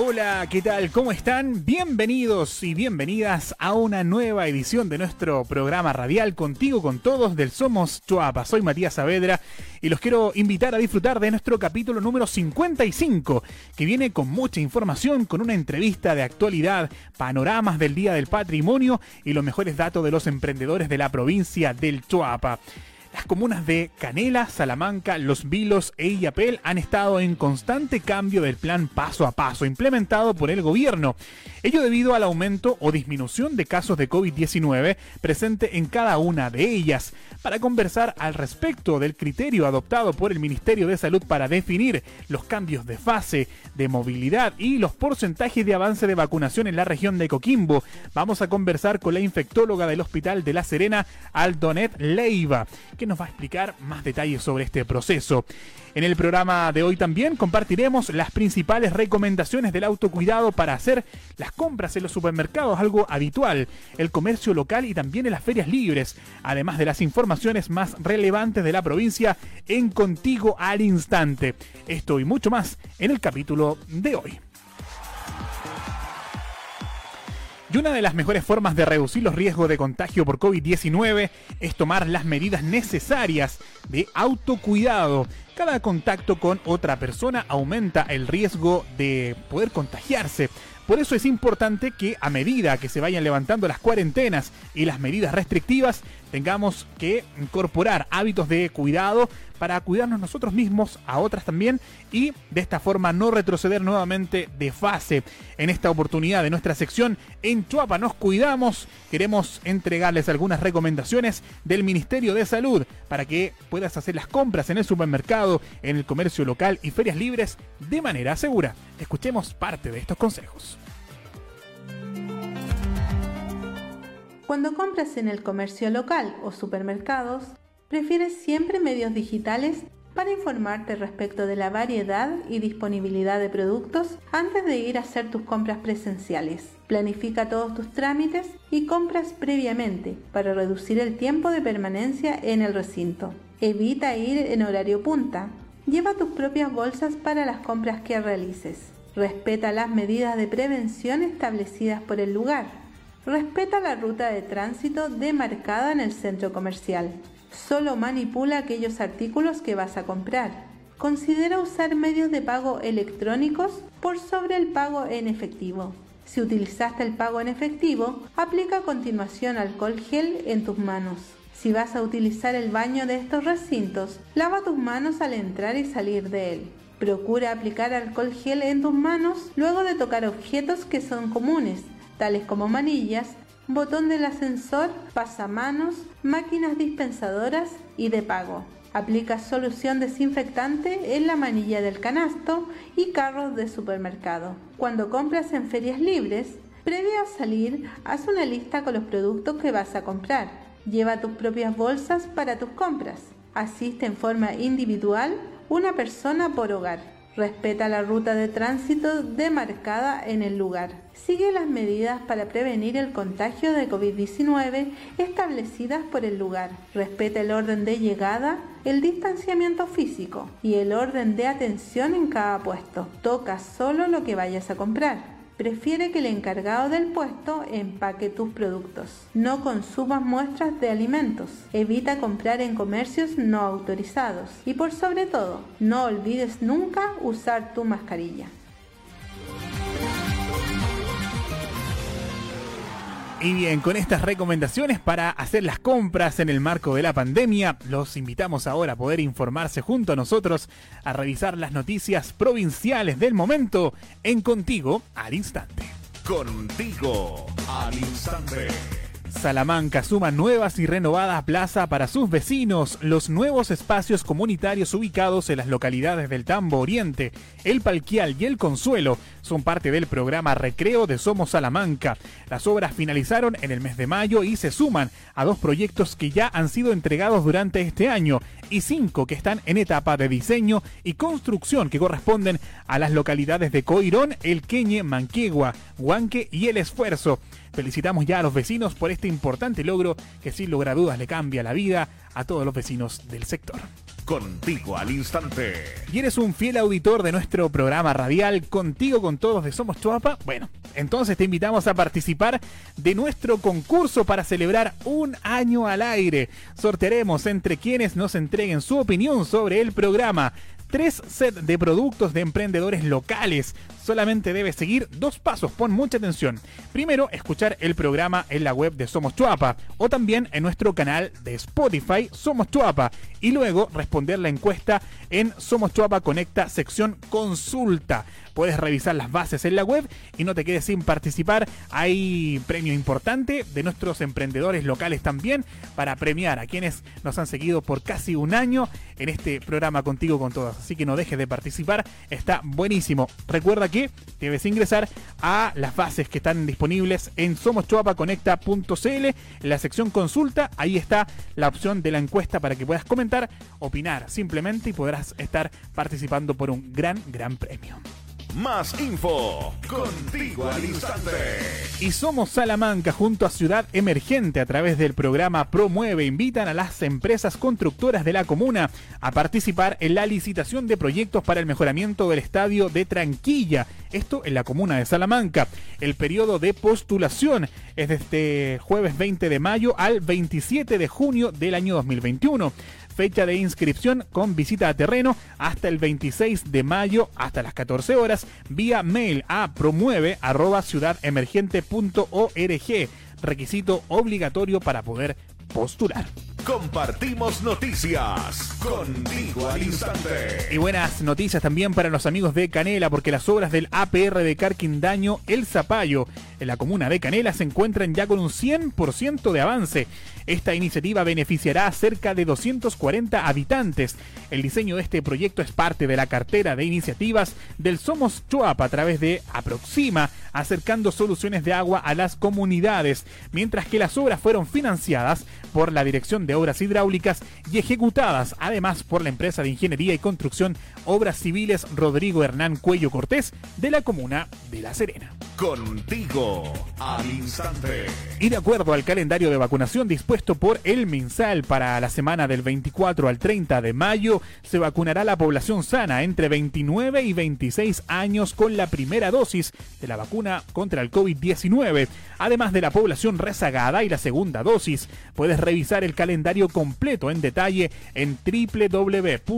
Hola, ¿qué tal? ¿Cómo están? Bienvenidos y bienvenidas a una nueva edición de nuestro programa radial Contigo con Todos del Somos Chuapa. Soy Matías Saavedra y los quiero invitar a disfrutar de nuestro capítulo número 55, que viene con mucha información, con una entrevista de actualidad, panoramas del Día del Patrimonio y los mejores datos de los emprendedores de la provincia del Chuapa. Las comunas de Canela, Salamanca, Los Vilos e Illapel han estado en constante cambio del plan paso a paso implementado por el gobierno. Ello debido al aumento o disminución de casos de COVID-19 presente en cada una de ellas. Para conversar al respecto del criterio adoptado por el Ministerio de Salud para definir los cambios de fase, de movilidad y los porcentajes de avance de vacunación en la región de Coquimbo, vamos a conversar con la infectóloga del Hospital de La Serena, Aldonet Leiva que nos va a explicar más detalles sobre este proceso. En el programa de hoy también compartiremos las principales recomendaciones del autocuidado para hacer las compras en los supermercados, algo habitual, el comercio local y también en las ferias libres, además de las informaciones más relevantes de la provincia en Contigo al Instante. Esto y mucho más en el capítulo de hoy. Y una de las mejores formas de reducir los riesgos de contagio por COVID-19 es tomar las medidas necesarias de autocuidado. Cada contacto con otra persona aumenta el riesgo de poder contagiarse. Por eso es importante que a medida que se vayan levantando las cuarentenas y las medidas restrictivas, tengamos que incorporar hábitos de cuidado para cuidarnos nosotros mismos, a otras también, y de esta forma no retroceder nuevamente de fase. En esta oportunidad de nuestra sección En Chuapa nos cuidamos, queremos entregarles algunas recomendaciones del Ministerio de Salud para que puedas hacer las compras en el supermercado, en el comercio local y ferias libres de manera segura. Escuchemos parte de estos consejos. Cuando compras en el comercio local o supermercados, prefieres siempre medios digitales para informarte respecto de la variedad y disponibilidad de productos antes de ir a hacer tus compras presenciales. Planifica todos tus trámites y compras previamente para reducir el tiempo de permanencia en el recinto. Evita ir en horario punta. Lleva tus propias bolsas para las compras que realices. Respeta las medidas de prevención establecidas por el lugar Respeta la ruta de tránsito demarcada en el centro comercial. Solo manipula aquellos artículos que vas a comprar. Considera usar medios de pago electrónicos por sobre el pago en efectivo. Si utilizaste el pago en efectivo, aplica a continuación alcohol gel en tus manos. Si vas a utilizar el baño de estos recintos, lava tus manos al entrar y salir de él. Procura aplicar alcohol gel en tus manos luego de tocar objetos que son comunes, tales como manillas, botón del ascensor, pasamanos, máquinas dispensadoras y de pago. Aplica solución desinfectante en la manilla del canasto y carros de supermercado. Cuando compras en ferias libres, previo a salir, haz una lista con los productos que vas a comprar. Lleva tus propias bolsas para tus compras. Asiste en forma individual una persona por hogar. Respeta la ruta de tránsito demarcada en el lugar. Sigue las medidas para prevenir el contagio de COVID-19 establecidas por el lugar. Respeta el orden de llegada, el distanciamiento físico y el orden de atención en cada puesto. Toca solo lo que vayas a comprar prefiere que el encargado del puesto empaque tus productos. No consumas muestras de alimentos. Evita comprar en comercios no autorizados. Y por sobre todo, no olvides nunca usar tu mascarilla. Y bien, con estas recomendaciones para hacer las compras en el marco de la pandemia, los invitamos ahora a poder informarse junto a nosotros, a revisar las noticias provinciales del momento en Contigo al Instante. Contigo al Instante. Salamanca suma nuevas y renovadas plaza para sus vecinos. Los nuevos espacios comunitarios ubicados en las localidades del Tambo Oriente, El Palquial y El Consuelo son parte del programa Recreo de Somos Salamanca. Las obras finalizaron en el mes de mayo y se suman a dos proyectos que ya han sido entregados durante este año y cinco que están en etapa de diseño y construcción que corresponden a las localidades de Coirón, El Queñe, Manquegua, Huanque y El Esfuerzo. Felicitamos ya a los vecinos por este importante logro que sin lugar a dudas le cambia la vida a todos los vecinos del sector. Contigo al instante. ¿Y eres un fiel auditor de nuestro programa radial Contigo con Todos de Somos Chuapa? Bueno, entonces te invitamos a participar de nuestro concurso para celebrar un año al aire. Sortearemos entre quienes nos entreguen su opinión sobre el programa tres sets de productos de emprendedores locales. Solamente debes seguir dos pasos, pon mucha atención. Primero, escuchar el programa en la web de Somos Chuapa o también en nuestro canal de Spotify Somos Chuapa y luego responder la encuesta en Somos Chuapa Conecta sección consulta puedes revisar las bases en la web y no te quedes sin participar. Hay premio importante de nuestros emprendedores locales también para premiar a quienes nos han seguido por casi un año en este programa Contigo con Todas. Así que no dejes de participar, está buenísimo. Recuerda que debes ingresar a las bases que están disponibles en somoschuapaconecta.cl en la sección consulta. Ahí está la opción de la encuesta para que puedas comentar, opinar simplemente y podrás estar participando por un gran, gran premio. Más info contigo al instante. Y somos Salamanca junto a Ciudad Emergente a través del programa Promueve invitan a las empresas constructoras de la comuna a participar en la licitación de proyectos para el mejoramiento del estadio de Tranquilla, esto en la comuna de Salamanca. El periodo de postulación es desde este jueves 20 de mayo al 27 de junio del año 2021 fecha de inscripción con visita a terreno hasta el 26 de mayo hasta las 14 horas vía mail a promueve arroba ciudademergente.org. Requisito obligatorio para poder postular. Compartimos noticias contigo al instante. Y buenas noticias también para los amigos de Canela, porque las obras del APR de Carquindaño, El Zapallo, en la comuna de Canela, se encuentran ya con un 100% de avance. Esta iniciativa beneficiará a cerca de 240 habitantes. El diseño de este proyecto es parte de la cartera de iniciativas del Somos Choapa a través de Aproxima, acercando soluciones de agua a las comunidades, mientras que las obras fueron financiadas por la Dirección de Obras Hidráulicas y ejecutadas además por la empresa de Ingeniería y Construcción Obras Civiles Rodrigo Hernán Cuello Cortés de la comuna de La Serena. Contigo al instante. Y de acuerdo al calendario de vacunación dispuesto por el MinSal para la semana del 24 al 30 de mayo, se vacunará la población sana entre 29 y 26 años con la primera dosis de la vacuna contra el COVID-19, además de la población rezagada y la segunda dosis. Puedes revisar el calendario completo en detalle en www.minsal.cl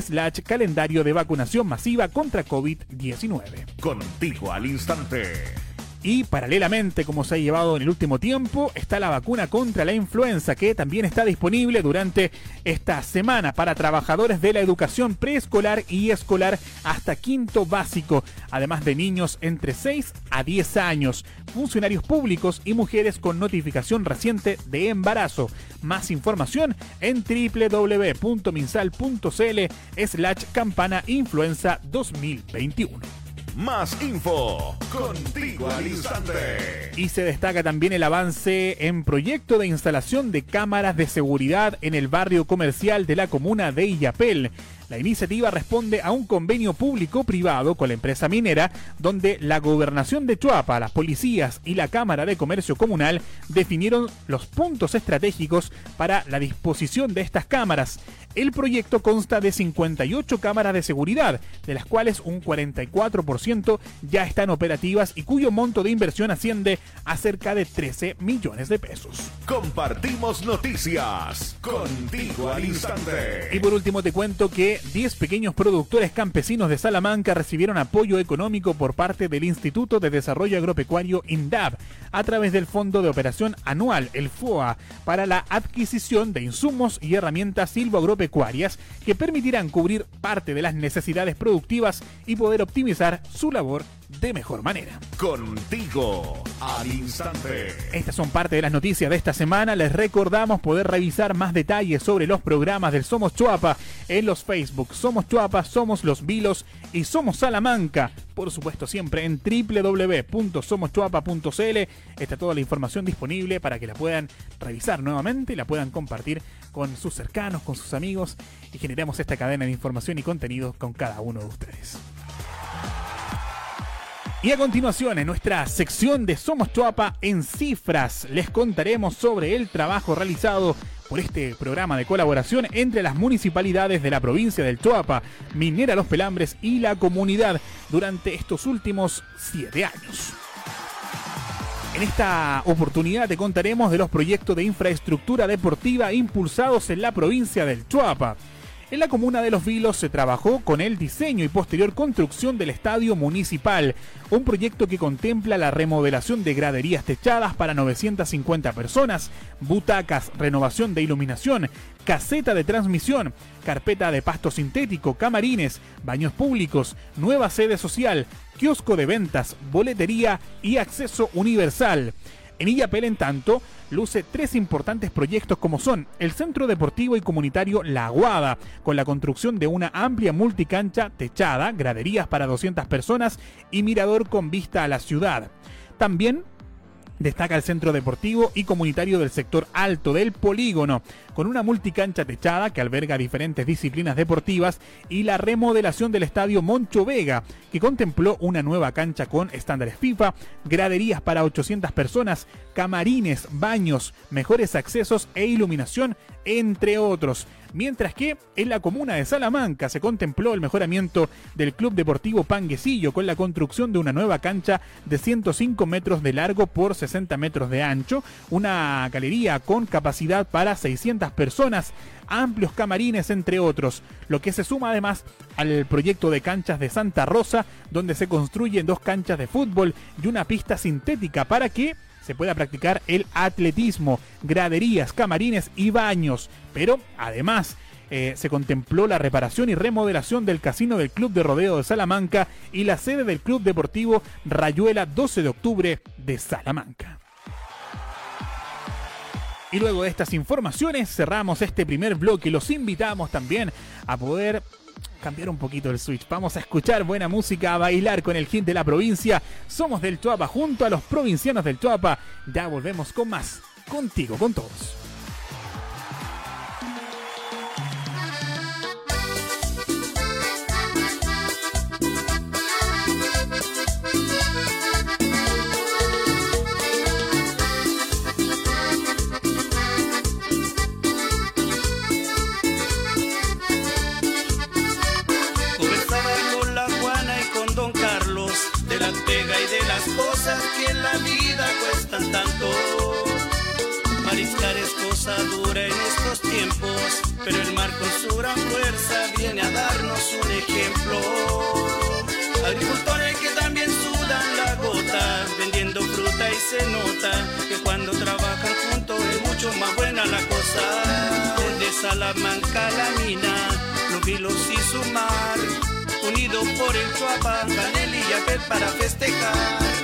slash calendario de vacunación masiva contra COVID-19. Contigo al instante. Y paralelamente, como se ha llevado en el último tiempo, está la vacuna contra la influenza que también está disponible durante esta semana para trabajadores de la educación preescolar y escolar hasta quinto básico, además de niños entre 6 a 10 años, funcionarios públicos y mujeres con notificación reciente de embarazo. Más información en www.minsal.cl slash campana influenza 2021 más info contigo al instante. Y se destaca también el avance en proyecto de instalación de cámaras de seguridad en el barrio comercial de la comuna de Illapel. La iniciativa responde a un convenio público-privado con la empresa minera, donde la gobernación de Chuapa, las policías y la Cámara de Comercio Comunal definieron los puntos estratégicos para la disposición de estas cámaras. El proyecto consta de 58 cámaras de seguridad, de las cuales un 44% ya están operativas y cuyo monto de inversión asciende a cerca de 13 millones de pesos. Compartimos noticias contigo al instante. Y por último te cuento que 10 pequeños productores campesinos de Salamanca recibieron apoyo económico por parte del Instituto de Desarrollo Agropecuario INDAB a través del Fondo de Operación Anual, el FOA, para la adquisición de insumos y herramientas silvoagropecuarias que permitirán cubrir parte de las necesidades productivas y poder optimizar su labor de mejor manera. Contigo al instante. Estas son parte de las noticias de esta semana. Les recordamos poder revisar más detalles sobre los programas del Somos Chuapa en los Facebook. Somos Chuapa, Somos Los Vilos y Somos Salamanca. Por supuesto, siempre en www.somoschuapa.cl está toda la información disponible para que la puedan revisar nuevamente y la puedan compartir con sus cercanos, con sus amigos y generemos esta cadena de información y contenido con cada uno de ustedes. Y a continuación, en nuestra sección de Somos Chuapa en cifras, les contaremos sobre el trabajo realizado por este programa de colaboración entre las municipalidades de la provincia del Chuapa, Minera Los Pelambres y la comunidad durante estos últimos siete años. En esta oportunidad te contaremos de los proyectos de infraestructura deportiva impulsados en la provincia del Chuapa. En la comuna de Los Vilos se trabajó con el diseño y posterior construcción del estadio municipal, un proyecto que contempla la remodelación de graderías techadas para 950 personas, butacas, renovación de iluminación, caseta de transmisión, carpeta de pasto sintético, camarines, baños públicos, nueva sede social, kiosco de ventas, boletería y acceso universal. En Illapel, en tanto, luce tres importantes proyectos como son el Centro Deportivo y Comunitario La Aguada, con la construcción de una amplia multicancha techada, graderías para 200 personas y mirador con vista a la ciudad. También destaca el centro deportivo y comunitario del sector alto del polígono, con una multicancha techada que alberga diferentes disciplinas deportivas y la remodelación del estadio Moncho Vega, que contempló una nueva cancha con estándares FIFA, graderías para 800 personas, camarines, baños, mejores accesos e iluminación, entre otros mientras que en la comuna de Salamanca se contempló el mejoramiento del Club Deportivo Panguecillo con la construcción de una nueva cancha de 105 metros de largo por 60 metros de ancho, una galería con capacidad para 600 personas, amplios camarines entre otros, lo que se suma además al proyecto de canchas de Santa Rosa, donde se construyen dos canchas de fútbol y una pista sintética para que se pueda practicar el atletismo, graderías, camarines y baños. Pero además eh, se contempló la reparación y remodelación del casino del Club de Rodeo de Salamanca y la sede del Club Deportivo Rayuela 12 de octubre de Salamanca. Y luego de estas informaciones cerramos este primer bloque y los invitamos también a poder cambiar un poquito el switch. Vamos a escuchar buena música, a bailar con el hit de la provincia. Somos del Tuapa junto a los provincianos del Tuapa. Ya volvemos con más. Contigo, con todos. Pero el mar con su gran fuerza viene a darnos un ejemplo. Agricultores que también sudan la gota, vendiendo fruta y se nota que cuando trabajan juntos es mucho más buena la cosa. Desde Salamanca la mina, los vilos y su mar, unidos por el Chuapa, Canel y Yapel para festejar.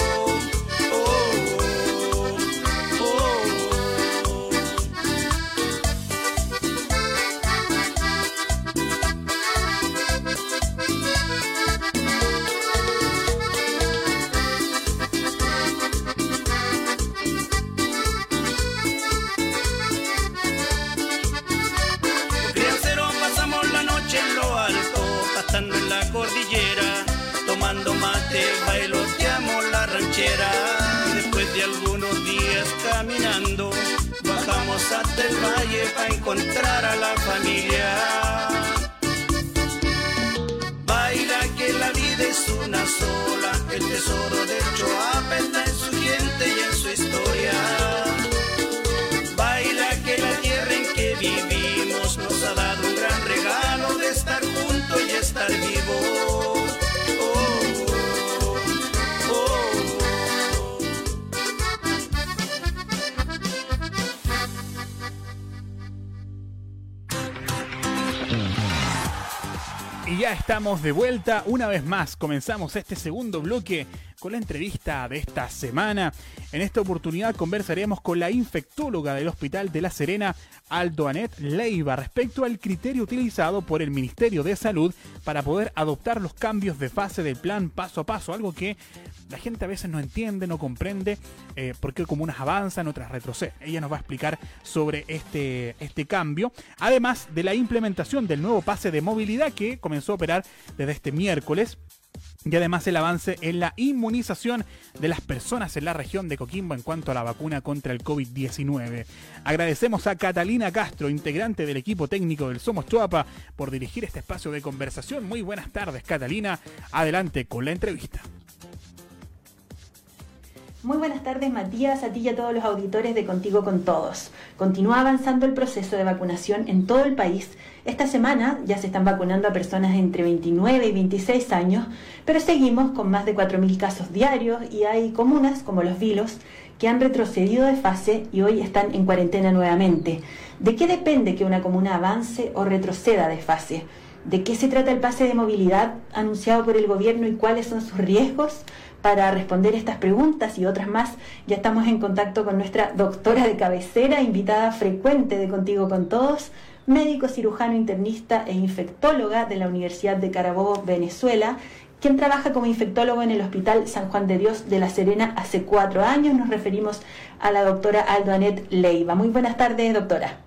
Encontrar a la familia. Baila que la vida es una sola, el tesoro Ya estamos de vuelta una vez más. Comenzamos este segundo bloque con la entrevista de esta semana. En esta oportunidad conversaremos con la infectóloga del Hospital de La Serena, Aldo Anet Leiva, respecto al criterio utilizado por el Ministerio de Salud para poder adoptar los cambios de fase del plan paso a paso, algo que la gente a veces no entiende, no comprende, eh, por qué comunas avanzan, otras retroceden. Ella nos va a explicar sobre este, este cambio, además de la implementación del nuevo pase de movilidad que comenzó a operar desde este miércoles y además el avance en la inmunización de las personas en la región de Coquimbo en cuanto a la vacuna contra el COVID-19. Agradecemos a Catalina Castro, integrante del equipo técnico del Somos Chuapa, por dirigir este espacio de conversación. Muy buenas tardes, Catalina. Adelante con la entrevista. Muy buenas tardes Matías, a ti y a todos los auditores de Contigo con Todos. Continúa avanzando el proceso de vacunación en todo el país. Esta semana ya se están vacunando a personas entre 29 y 26 años, pero seguimos con más de 4.000 casos diarios y hay comunas como Los Vilos que han retrocedido de fase y hoy están en cuarentena nuevamente. ¿De qué depende que una comuna avance o retroceda de fase? ¿De qué se trata el pase de movilidad anunciado por el gobierno y cuáles son sus riesgos? Para responder estas preguntas y otras más, ya estamos en contacto con nuestra doctora de cabecera, invitada frecuente de Contigo con Todos, médico cirujano internista e infectóloga de la Universidad de Carabobo, Venezuela, quien trabaja como infectólogo en el Hospital San Juan de Dios de La Serena hace cuatro años. Nos referimos a la doctora Aldo Anet Leiva. Muy buenas tardes, doctora.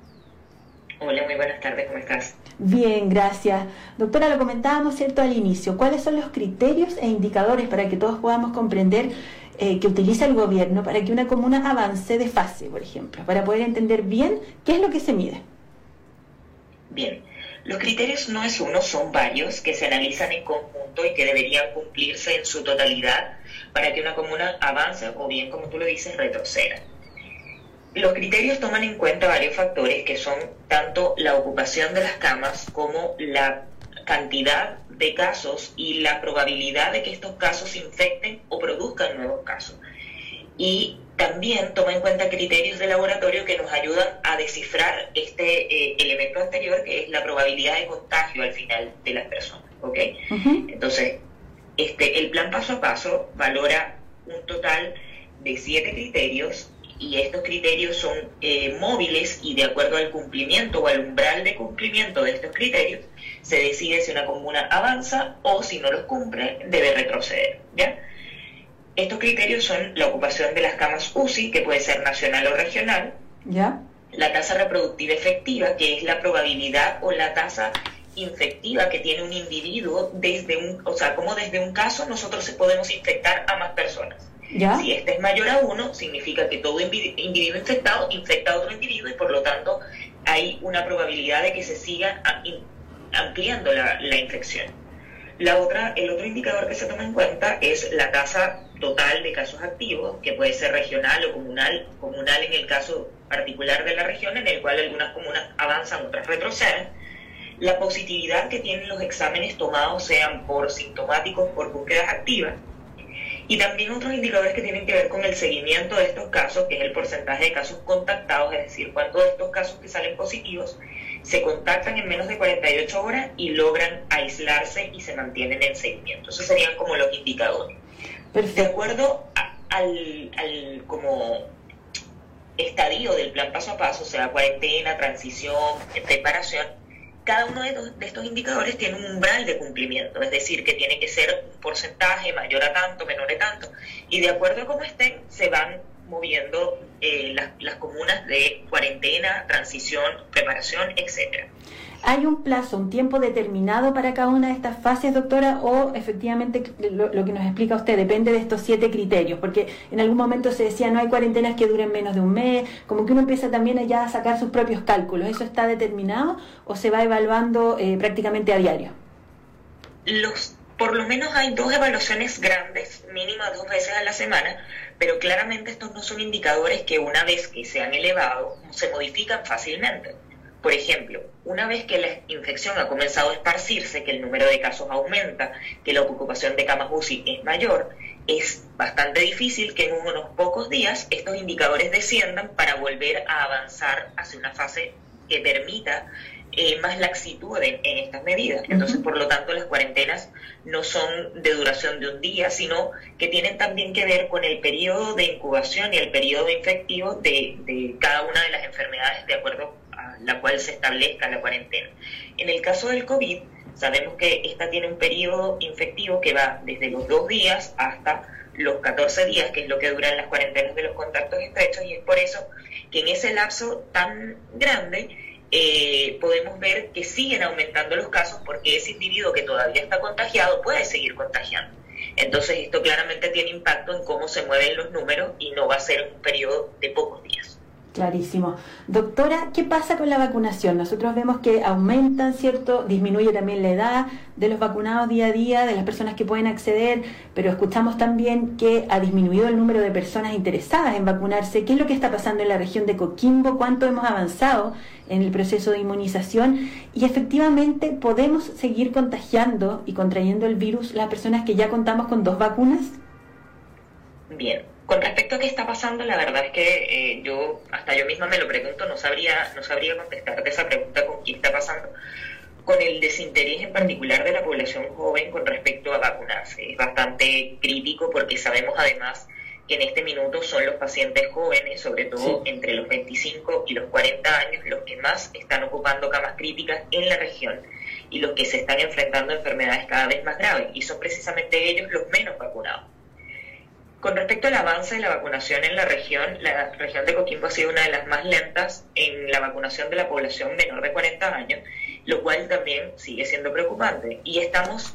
Hola, muy buenas tardes, ¿cómo estás? Bien, gracias. Doctora, lo comentábamos cierto al inicio. ¿Cuáles son los criterios e indicadores para que todos podamos comprender eh, que utiliza el gobierno para que una comuna avance de fase, por ejemplo, para poder entender bien qué es lo que se mide? Bien, los criterios no es uno, son varios que se analizan en conjunto y que deberían cumplirse en su totalidad para que una comuna avance o bien, como tú lo dices, retroceda. Los criterios toman en cuenta varios factores que son tanto la ocupación de las camas como la cantidad de casos y la probabilidad de que estos casos infecten o produzcan nuevos casos. Y también toma en cuenta criterios de laboratorio que nos ayudan a descifrar este eh, elemento anterior, que es la probabilidad de contagio al final de las personas. ¿ok? Entonces, este, el plan paso a paso valora un total de siete criterios y estos criterios son eh, móviles y de acuerdo al cumplimiento o al umbral de cumplimiento de estos criterios, se decide si una comuna avanza o si no los cumple, debe retroceder. ¿ya? Estos criterios son la ocupación de las camas UCI, que puede ser nacional o regional, ¿Ya? la tasa reproductiva efectiva, que es la probabilidad o la tasa infectiva que tiene un individuo desde un, o sea, como desde un caso nosotros podemos infectar a más personas. Si este es mayor a uno, significa que todo individuo infectado infecta a otro individuo y por lo tanto hay una probabilidad de que se siga ampliando la, infección. La otra, el otro indicador que se toma en cuenta es la tasa total de casos activos, que puede ser regional o comunal, comunal en el caso particular de la región, en el cual algunas comunas avanzan, otras retroceden. La positividad que tienen los exámenes tomados, sean por sintomáticos, por búsquedas activas, y también otros indicadores que tienen que ver con el seguimiento de estos casos, que es el porcentaje de casos contactados, es decir, cuántos de estos casos que salen positivos se contactan en menos de 48 horas y logran aislarse y se mantienen en seguimiento. Esos serían como los indicadores. De acuerdo al, al como estadio del plan paso a paso, o sea, cuarentena, transición, preparación, cada uno de, estos indicadores tiene un umbral de cumplimiento, es decir, que tiene que ser un porcentaje mayor a tanto, menor a tanto, y de acuerdo a cómo estén, se van moviendo eh, las, las comunas de cuarentena, transición, preparación, etcétera. ¿Hay un plazo, un tiempo determinado para cada una de estas fases, doctora? ¿O efectivamente lo, que nos explica usted depende de estos siete criterios? Porque en algún momento se decía no hay cuarentenas que duren menos de un mes, como que uno empieza también allá a sacar sus propios cálculos. ¿Eso está determinado o se va evaluando eh, prácticamente a diario? Los, por lo menos hay dos evaluaciones grandes, mínimas dos veces a la semana, pero claramente estos no son indicadores que una vez que se han elevado se modifican fácilmente. Por ejemplo, una vez que la infección ha comenzado a esparcirse, que el número de casos aumenta, que la ocupación de camas UCI es mayor, es bastante difícil que en unos pocos días estos indicadores desciendan para volver a avanzar hacia una fase que permita eh, más laxitud en, estas medidas. Entonces, por lo tanto, las cuarentenas no son de duración de un día, sino que tienen también que ver con el periodo de incubación y el periodo infectivo de, de cada una de las enfermedades de acuerdo la cual se establezca la cuarentena. En el caso del COVID, sabemos que esta tiene un periodo infectivo que va desde los dos días hasta los 14 días, que es lo que duran las cuarentenas de los contactos estrechos, y es por eso que en ese lapso tan grande eh, podemos ver que siguen aumentando los casos porque ese individuo que todavía está contagiado puede seguir contagiando. Entonces esto claramente tiene impacto en cómo se mueven los números y no va a ser un periodo de pocos días. Clarísimo. Doctora, ¿qué pasa con la vacunación? Nosotros vemos que aumentan, ¿cierto? Disminuye también la edad de los vacunados día a día, de las personas que pueden acceder, pero escuchamos también que ha disminuido el número de personas interesadas en vacunarse. ¿Qué es lo que está pasando en la región de Coquimbo? ¿Cuánto hemos avanzado en el proceso de inmunización? Y efectivamente, ¿podemos seguir contagiando y contrayendo el virus las personas que ya contamos con dos vacunas? Bien, con respecto a qué está pasando, la verdad es que eh, yo, hasta yo misma me lo pregunto, no sabría, no sabría contestarte esa pregunta con qué está pasando, con el desinterés en particular de la población joven con respecto a vacunarse. Es bastante crítico porque sabemos además que en este minuto son los pacientes jóvenes, sobre todo entre los 25 y los 40 años, los que más están ocupando camas críticas en la región y los que se están enfrentando a enfermedades cada vez más graves, y son precisamente ellos los menos vacunados. Con respecto al avance de la vacunación en la región, la región de Coquimbo ha sido una de las más lentas en la vacunación de la población menor de 40 años, lo cual también sigue siendo preocupante. Y estamos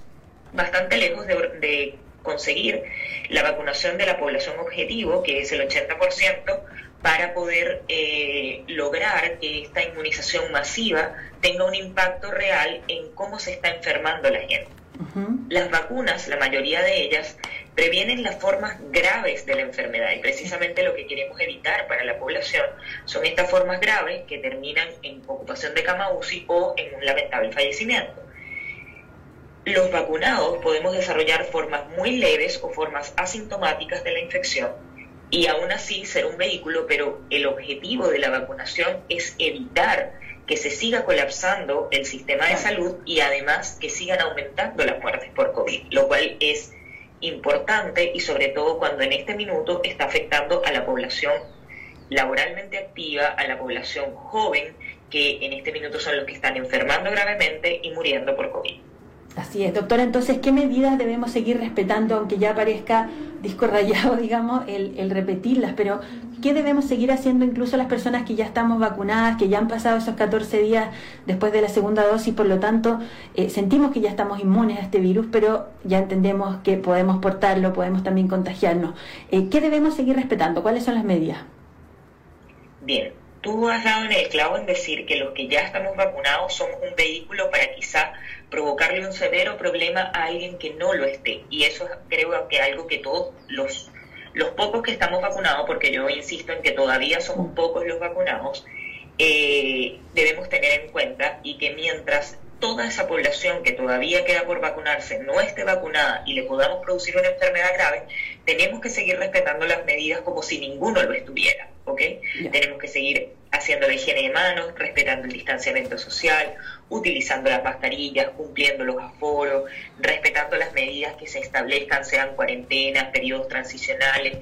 bastante lejos de, conseguir la vacunación de la población objetivo, que es el 80%, para poder eh, lograr que esta inmunización masiva tenga un impacto real en cómo se está enfermando la gente. Las vacunas, la mayoría de ellas, previenen las formas graves de la enfermedad y precisamente lo que queremos evitar para la población son estas formas graves que terminan en ocupación de cama UCI o en un lamentable fallecimiento. Los vacunados podemos desarrollar formas muy leves o formas asintomáticas de la infección y aún así ser un vehículo, pero el objetivo de la vacunación es evitar que se siga colapsando el sistema de salud y además que sigan aumentando las muertes por COVID, lo cual es importante y sobre todo cuando en este minuto está afectando a la población laboralmente activa, a la población joven, que en este minuto son los que están enfermando gravemente y muriendo por COVID. Así es, doctora. Entonces, ¿qué medidas debemos seguir respetando, aunque ya parezca disco rayado, digamos, el, repetirlas? Pero, ¿qué debemos seguir haciendo incluso las personas que ya estamos vacunadas, que ya han pasado esos 14 días después de la segunda dosis, por lo tanto, eh, sentimos que ya estamos inmunes a este virus, pero ya entendemos que podemos portarlo, podemos también contagiarnos? Eh, ¿Qué debemos seguir respetando? ¿Cuáles son las medidas? Bien, tú has dado en el clavo en decir que los que ya estamos vacunados somos un vehículo para quizá provocarle un severo problema a alguien que no lo esté. Y eso creo que algo que todos los, los pocos que estamos vacunados, porque yo insisto en que todavía somos pocos los vacunados, eh, debemos tener en cuenta y que mientras toda esa población que todavía queda por vacunarse no esté vacunada y le podamos producir una enfermedad grave, tenemos que seguir respetando las medidas como si ninguno lo estuviera, ¿ok? Tenemos que seguir haciendo la higiene de manos, respetando el distanciamiento social, utilizando las mascarillas, cumpliendo los aforos, respetando las medidas que se establezcan, sean cuarentenas, periodos transicionales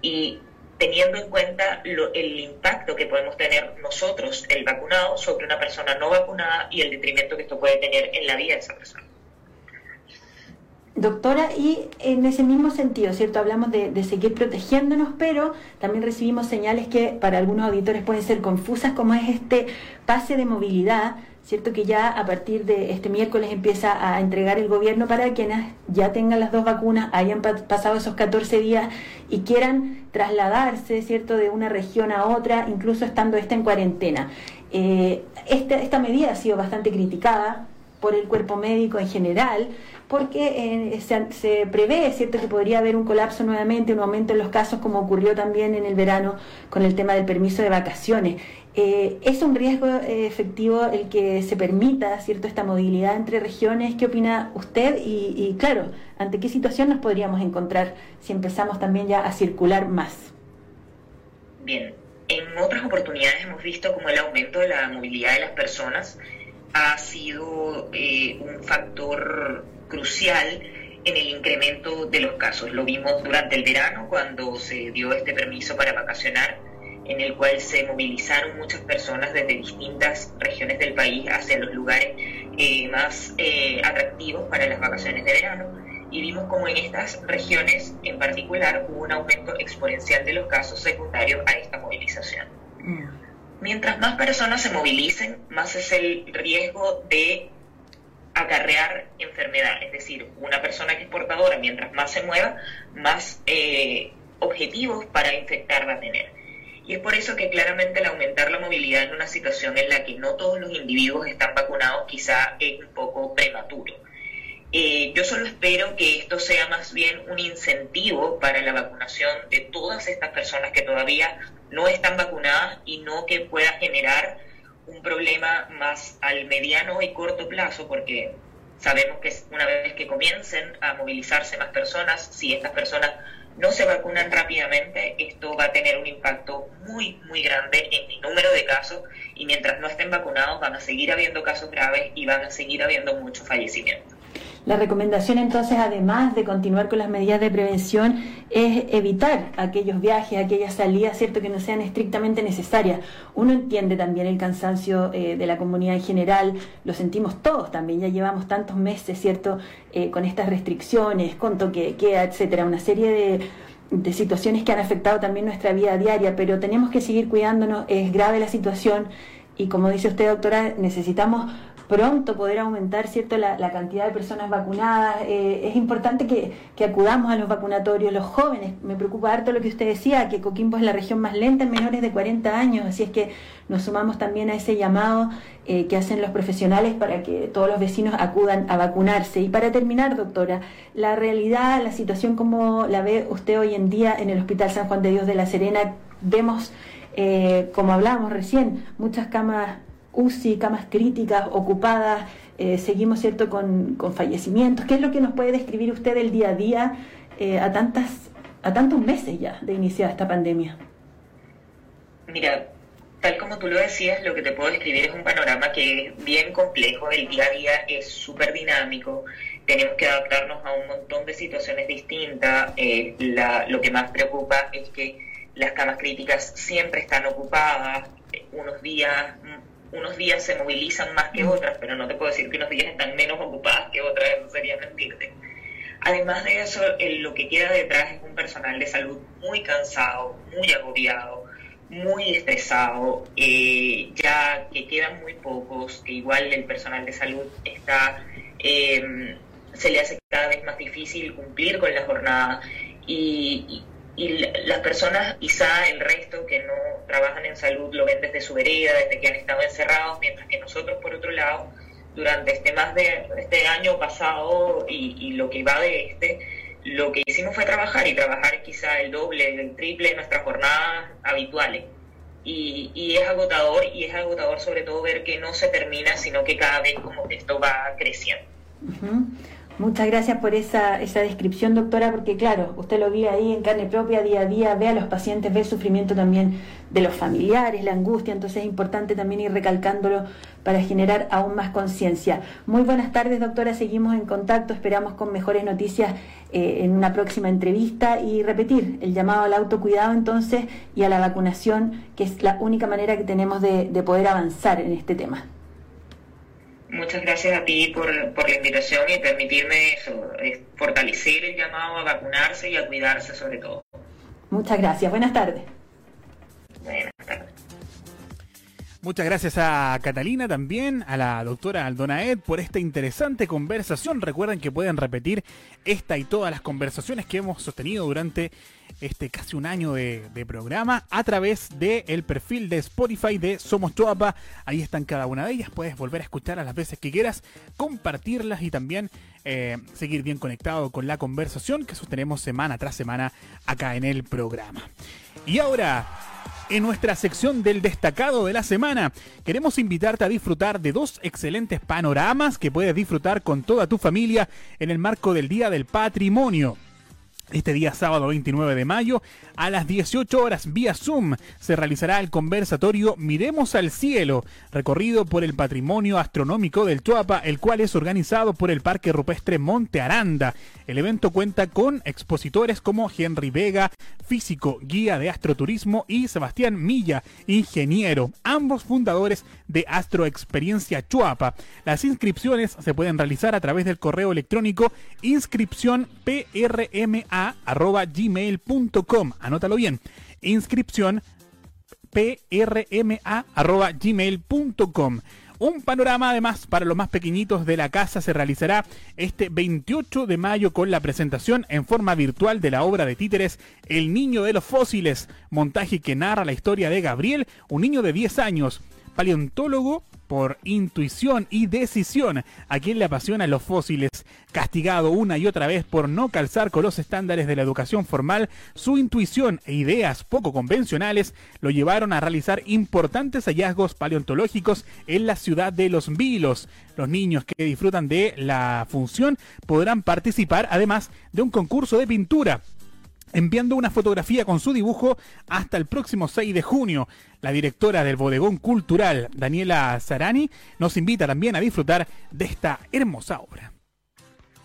y teniendo en cuenta el impacto que podemos tener nosotros, el vacunado, sobre una persona no vacunada y el detrimento que esto puede tener en la vida de esa persona. Doctora, y en ese mismo sentido, ¿cierto? Hablamos de, seguir protegiéndonos, pero también recibimos señales que para algunos auditores pueden ser confusas, como es este pase de movilidad ¿cierto? Que ya a partir de este miércoles empieza a entregar el gobierno para quienes ya tengan las dos vacunas, hayan pasado esos 14 días y quieran trasladarse, ¿cierto? De una región a otra, incluso estando esta en cuarentena. Eh, esta, esta medida ha sido bastante criticada por el cuerpo médico en general, porque eh, se, prevé, ¿cierto?, que podría haber un colapso nuevamente, un aumento en los casos, como ocurrió también en el verano con el tema del permiso de vacaciones. Eh, ¿Es un riesgo eh, efectivo el que se permita, ¿cierto?, esta movilidad entre regiones? ¿Qué opina usted? Y, y claro, ¿ante qué situación nos podríamos encontrar si empezamos también ya a circular más? Bien, en otras oportunidades hemos visto como el aumento de la movilidad de las personas ha sido eh, un factor crucial en el incremento de los casos. Lo vimos durante el verano cuando se dio este permiso para vacacionar, en el cual se movilizaron muchas personas desde distintas regiones del país hacia los lugares eh, más eh, atractivos para las vacaciones de verano. Y vimos como en estas regiones en particular hubo un aumento exponencial de los casos secundarios a esta movilización. Mientras más personas se movilicen, más es el riesgo de acarrear enfermedad. Es decir, una persona que es portadora, mientras más se mueva, más eh, objetivos para infectar va a tener. Y es por eso que claramente el aumentar la movilidad en una situación en la que no todos los individuos están vacunados quizá es un poco prematuro. Eh, yo solo espero que esto sea más bien un incentivo para la vacunación de todas estas personas que todavía no están vacunadas y no que pueda generar un problema más al mediano y corto plazo, porque sabemos que una vez que comiencen a movilizarse más personas, si estas personas no se vacunan rápidamente, esto va a tener un impacto muy, muy grande en el número de casos y mientras no estén vacunados van a seguir habiendo casos graves y van a seguir habiendo muchos fallecimientos. La recomendación entonces, además de continuar con las medidas de prevención, es evitar aquellos viajes, aquellas salidas, ¿cierto?, que no sean estrictamente necesarias. Uno entiende también el cansancio eh, de la comunidad en general, lo sentimos todos también, ya llevamos tantos meses, ¿cierto?, eh, con estas restricciones, con toque de queda, etcétera, una serie de, de situaciones que han afectado también nuestra vida diaria, pero tenemos que seguir cuidándonos, es grave la situación y como dice usted, doctora, necesitamos pronto poder aumentar cierto la, cantidad de personas vacunadas. Eh, es importante que, acudamos a los vacunatorios, los jóvenes. Me preocupa harto lo que usted decía, que Coquimbo es la región más lenta en menores de 40 años, así es que nos sumamos también a ese llamado eh, que hacen los profesionales para que todos los vecinos acudan a vacunarse. Y para terminar, doctora, la realidad, la situación como la ve usted hoy en día en el Hospital San Juan de Dios de la Serena, vemos... Eh, como hablábamos recién, muchas camas UCI, camas críticas ocupadas, eh, seguimos cierto con, fallecimientos. ¿Qué es lo que nos puede describir usted del día a día eh, a tantas a tantos meses ya de iniciar esta pandemia? Mira, tal como tú lo decías, lo que te puedo describir es un panorama que es bien complejo, el día a día es súper dinámico, tenemos que adaptarnos a un montón de situaciones distintas, eh, lo que más preocupa es que las camas críticas siempre están ocupadas, unos días unos días se movilizan más que otras, pero no te puedo decir que unos días están menos ocupadas que otras, eso sería mentirte. Además de eso, lo que queda detrás es un personal de salud muy cansado, muy agobiado, muy estresado, eh, ya que quedan muy pocos, que igual el personal de salud está, eh, se le hace cada vez más difícil cumplir con la jornada y, y las personas, quizá el resto que no trabajan en salud, lo ven desde su vereda, desde que han estado encerrados, mientras que nosotros, por otro lado, durante este más de este año pasado y, lo que va de este, lo que hicimos fue trabajar y trabajar quizá el doble, el triple de nuestras jornadas habituales. Y, y, es agotador y es agotador sobre todo ver que no se termina, sino que cada vez como que esto va creciendo. Muchas gracias por esa, esa descripción, doctora, porque claro, usted lo ve ahí en carne propia día a día, ve a los pacientes, ve el sufrimiento también de los familiares, la angustia, entonces es importante también ir recalcándolo para generar aún más conciencia. Muy buenas tardes, doctora, seguimos en contacto, esperamos con mejores noticias eh, en una próxima entrevista y repetir el llamado al autocuidado entonces y a la vacunación, que es la única manera que tenemos de poder avanzar en este tema. Muchas gracias a ti por, la invitación y permitirme eso, fortalecer el llamado a vacunarse y a cuidarse sobre todo. Muchas gracias. Buenas tardes. Buenas tardes. Muchas gracias a Catalina también, a la doctora Aldonaed por esta interesante conversación. Recuerden que pueden repetir esta y todas las conversaciones que hemos sostenido durante este casi un año de, programa a través del perfil de Spotify de Somos Choapa. Ahí están cada una de ellas. Puedes volver a escuchar a las veces que quieras, compartirlas y también eh, seguir bien conectado con la conversación que sostenemos semana tras semana acá en el programa. Y ahora en nuestra sección del destacado de la semana, queremos invitarte a disfrutar de dos excelentes panoramas que puedes disfrutar con toda tu familia en el marco del Día del Patrimonio. Este día sábado 29 de mayo, a las 18 horas vía Zoom, se realizará el conversatorio Miremos al Cielo, recorrido por el patrimonio astronómico del Chuapa, el cual es organizado por el Parque Rupestre Monte Aranda. El evento cuenta con expositores como Henry Vega, físico, guía de astroturismo, y Sebastián Milla, ingeniero, ambos fundadores de Astroexperiencia Chuapa. Las inscripciones se pueden realizar a través del correo electrónico inscripción PRMA arroba gmail.com. Anótalo bien. Inscripción prma arroba gmail.com. Un panorama además para los más pequeñitos de la casa se realizará este 28 de mayo con la presentación en forma virtual de la obra de títeres El Niño de los Fósiles, montaje que narra la historia de Gabriel, un niño de 10 años, paleontólogo por intuición y decisión a quien le apasionan los fósiles. Castigado una y otra vez por no calzar con los estándares de la educación formal, su intuición e ideas poco convencionales lo llevaron a realizar importantes hallazgos paleontológicos en la ciudad de Los Vilos. Los niños que disfrutan de la función podrán participar además de un concurso de pintura enviando una fotografía con su dibujo hasta el próximo 6 de junio. La directora del Bodegón Cultural, Daniela Sarani, nos invita también a disfrutar de esta hermosa obra.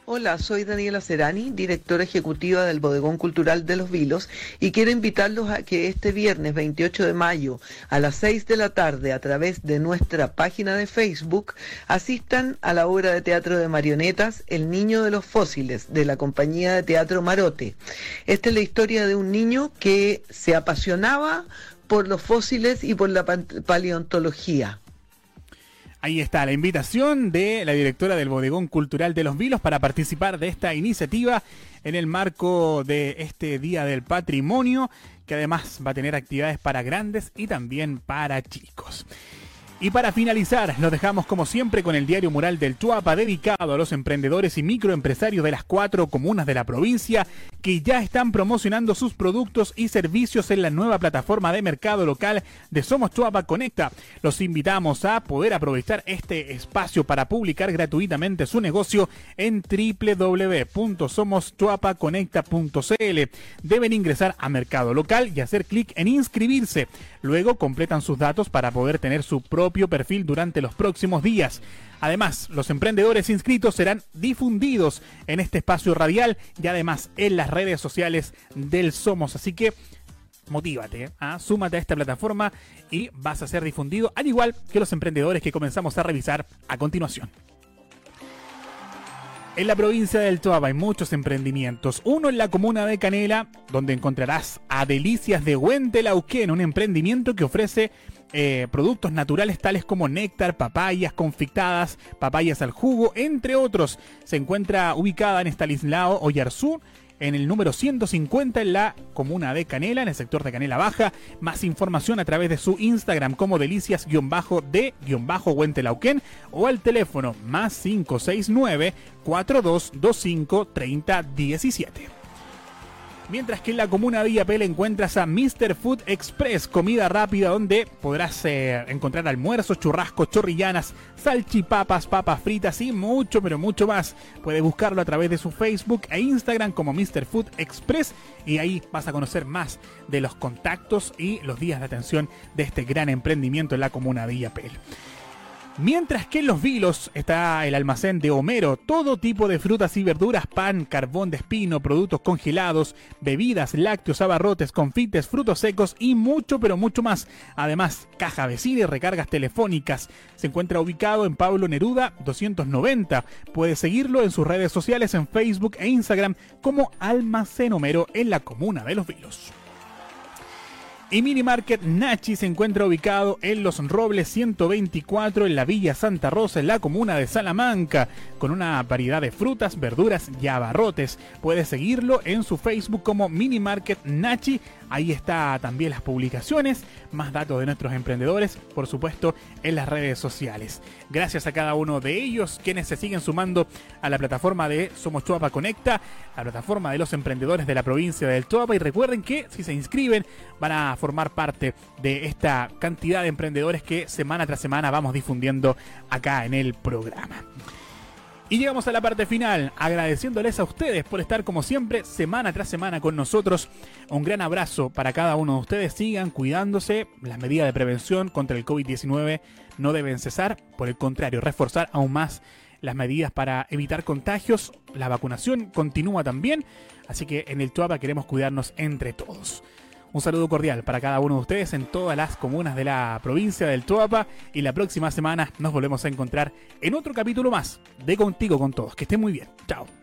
Hola, soy Daniela Serani, directora ejecutiva del Bodegón Cultural de Los Vilos, y quiero invitarlos a que este viernes 28 de mayo a las 6 de la tarde a través de nuestra página de Facebook asistan a la obra de teatro de marionetas El Niño de los Fósiles de la compañía de teatro Marote. Esta es la historia de un niño que se apasionaba por los fósiles y por la paleontología. Ahí está la invitación de la directora del Bodegón Cultural de Los Vilos para participar de esta iniciativa en el marco de este Día del Patrimonio, que además va a tener actividades para grandes y también para chicos. Y para finalizar, nos dejamos como siempre con el diario mural del Chuapa dedicado a los emprendedores y microempresarios de las cuatro comunas de la provincia que ya están promocionando sus productos y servicios en la nueva plataforma de mercado local de Somos Chuapa Conecta. Los invitamos a poder aprovechar este espacio para publicar gratuitamente su negocio en www.somoschuapaconecta.cl. Deben ingresar a mercado local y hacer clic en inscribirse. Luego completan sus datos para poder tener su propio perfil durante los próximos días. Además, los emprendedores inscritos serán difundidos en este espacio radial y además en las redes sociales del Somos. Así que motívate, ¿ah? súmate a esta plataforma y vas a ser difundido, al igual que los emprendedores que comenzamos a revisar a continuación. En la provincia del Toaba hay muchos emprendimientos. Uno en la comuna de Canela, donde encontrarás a Delicias de Huentelauquén, un emprendimiento que ofrece eh, productos naturales tales como néctar, papayas confitadas, papayas al jugo, entre otros. Se encuentra ubicada en Estalislao, Oyarzú, en el número 150 en la comuna de Canela, en el sector de Canela Baja. Más información a través de su Instagram como delicias-de-huentelauquén o al teléfono más 569 4225 3017 mientras que en la comuna de Villapel encuentras a Mr. Food Express, comida rápida donde podrás eh, encontrar almuerzos, churrascos, chorrillanas, salchipapas, papas fritas y mucho, pero mucho más. Puedes buscarlo a través de su Facebook e Instagram como Mr. Food Express y ahí vas a conocer más de los contactos y los días de atención de este gran emprendimiento en la comuna de Villapel. Mientras que en los vilos está el almacén de Homero, todo tipo de frutas y verduras, pan, carbón de espino, productos congelados, bebidas, lácteos, abarrotes, confites, frutos secos y mucho pero mucho más. Además, caja vecina y recargas telefónicas. Se encuentra ubicado en Pablo Neruda 290. Puedes seguirlo en sus redes sociales en Facebook e Instagram como Almacén Homero en la comuna de los vilos. Y Mini Market Nachi se encuentra ubicado en Los Robles 124 en la Villa Santa Rosa, en la comuna de Salamanca, con una variedad de frutas, verduras y abarrotes. Puedes seguirlo en su Facebook como Mini Market Nachi. Ahí está también las publicaciones, más datos de nuestros emprendedores, por supuesto, en las redes sociales. Gracias a cada uno de ellos, quienes se siguen sumando a la plataforma de Somos Chuapa Conecta, la plataforma de los emprendedores de la provincia del Chuapa. Y recuerden que si se inscriben, van a formar parte de esta cantidad de emprendedores que semana tras semana vamos difundiendo acá en el programa. Y llegamos a la parte final, agradeciéndoles a ustedes por estar como siempre semana tras semana con nosotros. Un gran abrazo para cada uno de ustedes. Sigan cuidándose. Las medidas de prevención contra el COVID-19 no deben cesar. Por el contrario, reforzar aún más las medidas para evitar contagios. La vacunación continúa también. Así que en el Chuapa queremos cuidarnos entre todos. Un saludo cordial para cada uno de ustedes en todas las comunas de la provincia del Tuapa y la próxima semana nos volvemos a encontrar en otro capítulo más de Contigo con Todos. Que estén muy bien. Chao.